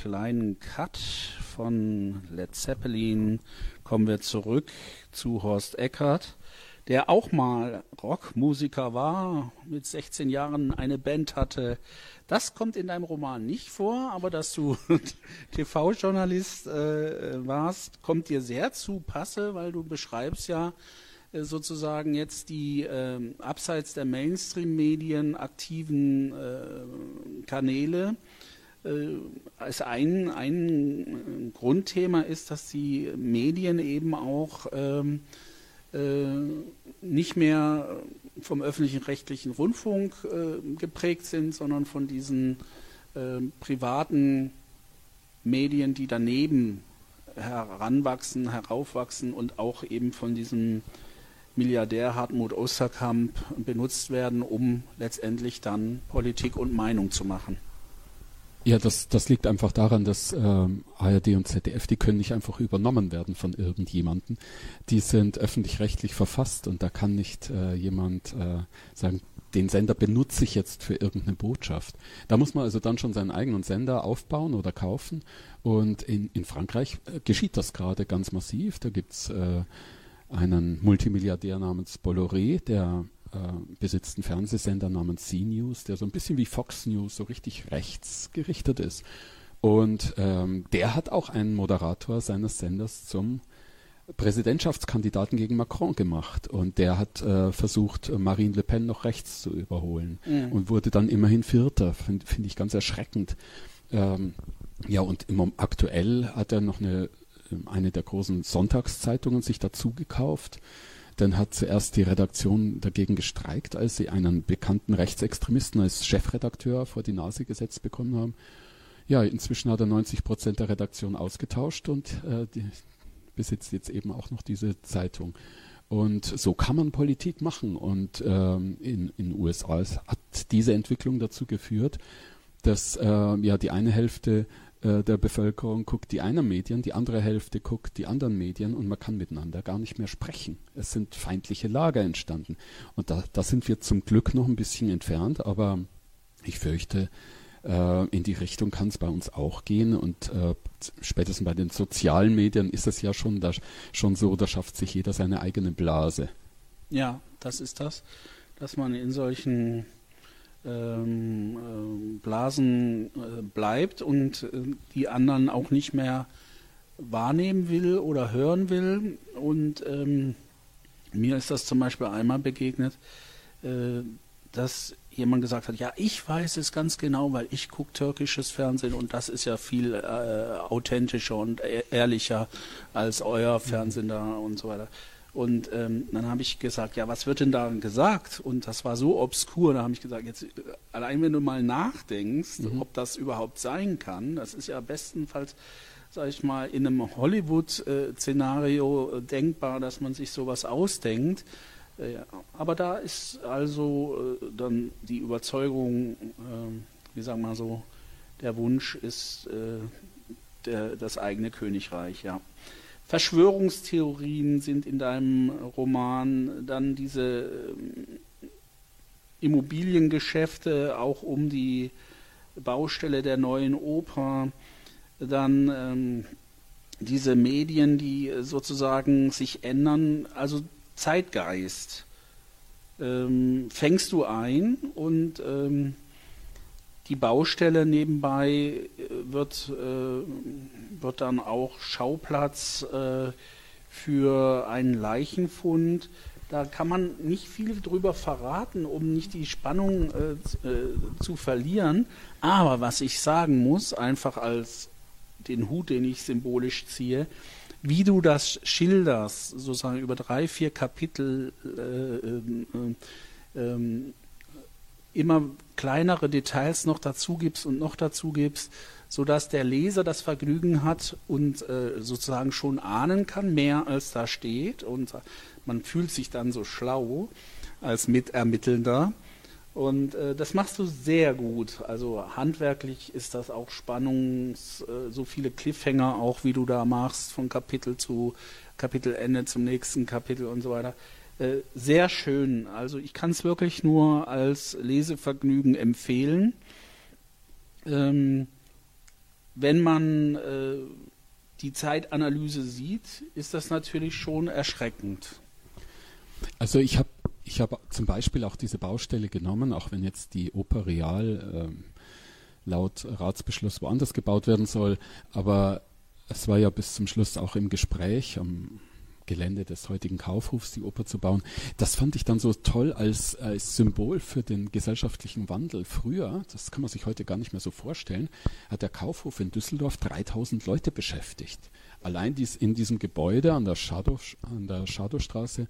Kleinen Cut von Led Zeppelin. Kommen wir zurück zu Horst Eckert, der auch mal Rockmusiker war, mit 16 Jahren eine Band hatte. Das kommt in deinem Roman nicht vor, aber dass du TV-Journalist äh, warst, kommt dir sehr zu Passe, weil du beschreibst ja, äh, sozusagen jetzt die ähm, abseits der Mainstream-Medien aktiven äh, Kanäle äh, als ein, ein Grundthema ist, dass die Medien eben auch ähm, äh, nicht mehr vom öffentlichen rechtlichen Rundfunk äh, geprägt sind, sondern von diesen äh, privaten Medien, die daneben heranwachsen, heraufwachsen und auch eben von diesem Milliardär Hartmut Osterkamp benutzt werden, um letztendlich dann Politik und Meinung zu machen. Ja, das, das liegt einfach daran, dass ähm, ARD und ZDF, die können nicht einfach übernommen werden von irgendjemanden. Die sind öffentlich-rechtlich verfasst und da kann nicht äh, jemand äh, sagen, den Sender benutze ich jetzt für irgendeine Botschaft. Da muss man also dann schon seinen eigenen Sender aufbauen oder kaufen. Und in, in Frankreich äh, geschieht das gerade ganz massiv. Da gibt's äh, einen Multimilliardär namens Bolloré, der äh, besitzt einen Fernsehsender namens C-News, der so ein bisschen wie Fox News so richtig rechtsgerichtet ist. Und ähm, der hat auch einen Moderator seines Senders zum Präsidentschaftskandidaten gegen Macron gemacht und der hat äh, versucht, Marine Le Pen noch rechts zu überholen Mhm. und wurde dann immerhin Vierter. Finde find ich ganz erschreckend. Ähm, ja, und im, aktuell hat er noch eine, ähm, eine der großen Sonntagszeitungen sich dazu gekauft. Dann hat zuerst die Redaktion dagegen gestreikt, als sie einen bekannten Rechtsextremisten als Chefredakteur vor die Nase gesetzt bekommen haben. Ja, inzwischen hat er 90 Prozent der Redaktion ausgetauscht und äh, besitzt jetzt eben auch noch diese Zeitung. Und so kann man Politik machen. Und ähm, in den USA hat diese Entwicklung dazu geführt, dass äh, ja die eine Hälfte äh, der Bevölkerung guckt die einen Medien, die andere Hälfte guckt die anderen Medien und man kann miteinander gar nicht mehr sprechen. Es sind feindliche Lager entstanden. Und da, da sind wir zum Glück noch ein bisschen entfernt, aber ich fürchte, äh, in die Richtung kann es bei uns auch gehen und äh, spätestens bei den sozialen Medien ist es ja schon, da, schon so, da schafft sich jeder seine eigene Blase. Ja, das ist das, dass man in solchen ähm, ähm, Blasen äh, bleibt und äh, die anderen auch nicht mehr wahrnehmen will oder hören will. Und ähm, mir ist das zum Beispiel einmal begegnet, äh, dass jemand gesagt hat, ja, ich weiß es ganz genau, weil ich gucke türkisches Fernsehen und das ist ja viel äh, authentischer und e- ehrlicher als euer Fernsehen da und so weiter. Und ähm, dann habe ich gesagt, ja, was wird denn da gesagt? Und das war so obskur, da habe ich gesagt, jetzt äh, allein wenn du mal nachdenkst, Mhm. ob das überhaupt sein kann, das ist ja bestenfalls, sag ich mal, in einem Hollywood-Szenario äh, denkbar, dass man sich sowas ausdenkt. Äh, aber da ist also dann die Überzeugung, ähm, wie sagen wir so, der Wunsch ist der, das eigene Königreich, ja. Verschwörungstheorien sind in deinem Roman, dann diese ähm, Immobiliengeschäfte auch um die Baustelle der neuen Oper, dann ähm, diese Medien, die sozusagen sich ändern, also Zeitgeist. Ähm, fängst du ein und ähm, die Baustelle nebenbei äh, wird, äh, wird dann auch Schauplatz äh, für einen Leichenfund. Da kann man nicht viel drüber verraten, um nicht die Spannung äh, äh, zu verlieren. Aber was ich sagen muss, einfach als den Hut, den ich symbolisch ziehe, wie du das schilderst, sozusagen über drei, vier Kapitel, äh, ähm, ähm, immer kleinere Details noch dazu gibst und noch dazu gibst, sodass der Leser das Vergnügen hat und äh, sozusagen schon ahnen kann, mehr als da steht. Und man fühlt sich dann so schlau als Mitermittelnder. Und äh, das machst du sehr gut. Also handwerklich ist das auch Spannungs, äh, so viele Cliffhanger auch, wie du da machst, von Kapitel zu Kapitelende zum nächsten Kapitel und so weiter. Äh, sehr schön. Also ich kann es wirklich nur als Lesevergnügen empfehlen. Ähm, wenn man äh, die Zeitanalyse sieht, ist das natürlich schon erschreckend. Also ich habe ich habe zum Beispiel auch diese Baustelle genommen, auch wenn jetzt die Oper Real ähm, laut Ratsbeschluss woanders gebaut werden soll, aber es war ja bis zum Schluss auch im Gespräch am Gelände des heutigen Kaufhofs die Oper zu bauen. Das fand ich dann so toll als, als Symbol für den gesellschaftlichen Wandel. Früher, das kann man sich heute gar nicht mehr so vorstellen, hat der Kaufhof in Düsseldorf 3000 Leute beschäftigt. Allein dies, in diesem Gebäude an der, Schadow, an der Schadowstraße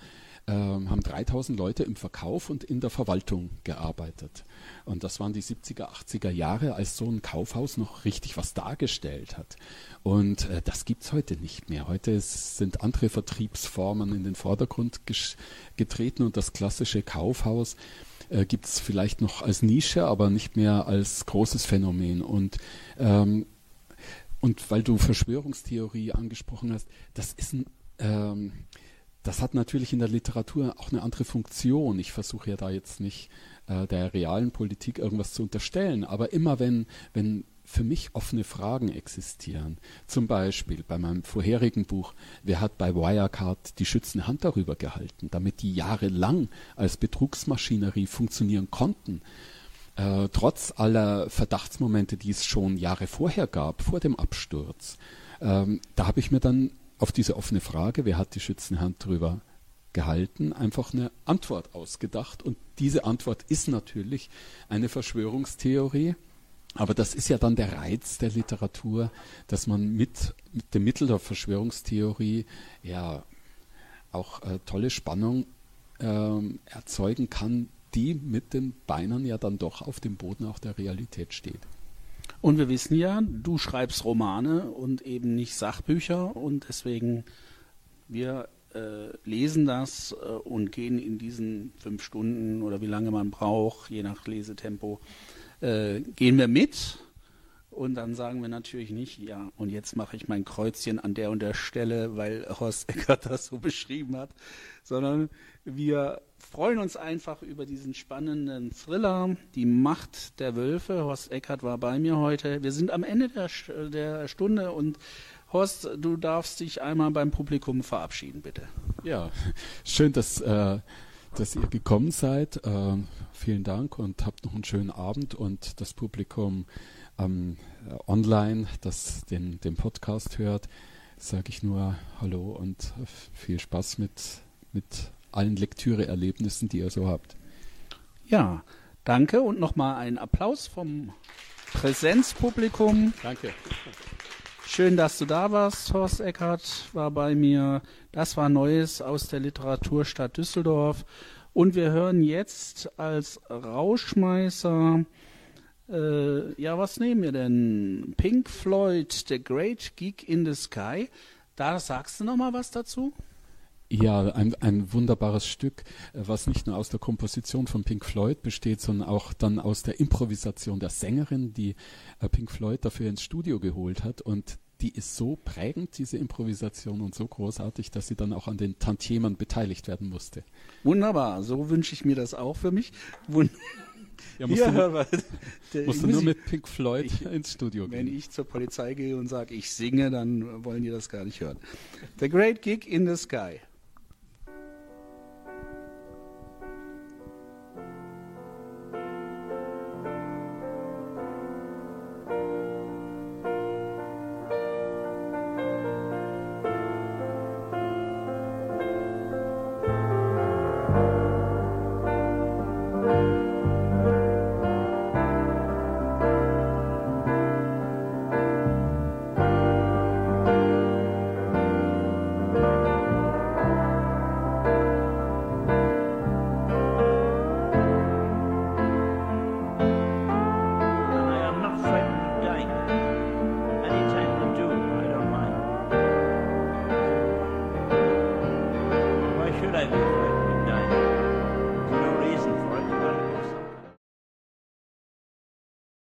haben 3000 Leute im Verkauf und in der Verwaltung gearbeitet. Und das waren die 70er, 80er Jahre, als so ein Kaufhaus noch richtig was dargestellt hat. Und äh, das gibt's heute nicht mehr. Heute sind andere Vertriebsformen in den Vordergrund getreten und das klassische Kaufhaus äh, gibt's vielleicht noch als Nische, aber nicht mehr als großes Phänomen. Und ähm, und weil du Verschwörungstheorie angesprochen hast, das ist ein, ähm, das hat natürlich in der Literatur auch eine andere Funktion. Ich versuche ja da jetzt nicht äh, der realen Politik irgendwas zu unterstellen, aber immer wenn, wenn für mich offene Fragen existieren, zum Beispiel bei meinem vorherigen Buch, wer hat bei Wirecard die schützende Hand darüber gehalten, damit die jahrelang als Betrugsmaschinerie funktionieren konnten, äh, trotz aller Verdachtsmomente, die es schon Jahre vorher gab, vor dem Absturz, ähm, da habe ich mir dann auf diese offene Frage, wer hat die schützende Hand drüber gehalten, einfach eine Antwort ausgedacht. Und diese Antwort ist natürlich eine Verschwörungstheorie. Aber das ist ja dann der Reiz der Literatur, dass man mit, mit dem Mittel der Verschwörungstheorie ja auch äh, tolle Spannung ähm, erzeugen kann, die mit den Beinen ja dann doch auf dem Boden auch der Realität steht. Und wir wissen ja, du schreibst Romane und eben nicht Sachbücher. Und deswegen wir äh, lesen das äh, und gehen in diesen fünf Stunden oder wie lange man braucht, je nach Lesetempo, äh, gehen wir mit und dann sagen wir natürlich nicht, ja, und jetzt mache ich mein Kreuzchen an der und der Stelle, weil Horst Eckert das so beschrieben hat, sondern wir freuen uns einfach über diesen spannenden Thriller, Die Macht der Wölfe. Horst Eckert war bei mir heute. Wir sind am Ende der, der Stunde und Horst, du darfst dich einmal beim Publikum verabschieden, bitte. Ja, schön, dass, äh, dass ihr gekommen seid. Äh, vielen Dank und habt noch einen schönen Abend und das Publikum ähm, äh, online, das den, den Podcast hört, sage ich nur Hallo und äh, viel Spaß mit, mit allen Lektüreerlebnissen, die ihr so habt. Ja, danke und nochmal ein Applaus vom Präsenzpublikum. Danke. Schön, dass du da warst. Horst Eckert war bei mir. Das war Neues aus der Literaturstadt Düsseldorf. Und wir hören jetzt als Rauschmeißer, äh, ja, was nehmen wir denn? Pink Floyd, The Great Geek in the Sky. Da sagst du noch mal was dazu? Ja, ein, ein wunderbares Stück, äh, was nicht nur aus der Komposition von Pink Floyd besteht, sondern auch dann aus der Improvisation der Sängerin, die äh, Pink Floyd dafür ins Studio geholt hat. Und die ist so prägend, diese Improvisation, und so großartig, dass sie dann auch an den Tantiemen beteiligt werden musste. Wunderbar, so wünsche ich mir das auch für mich. Wun Ja, Hier, musst, du, aber der musst du nur mit Pink Floyd Ich- ins Studio Wenn gehen. ich zur Polizei gehe und sage, ich singe, dann wollen die das gar nicht hören. The Great Gig in the Sky.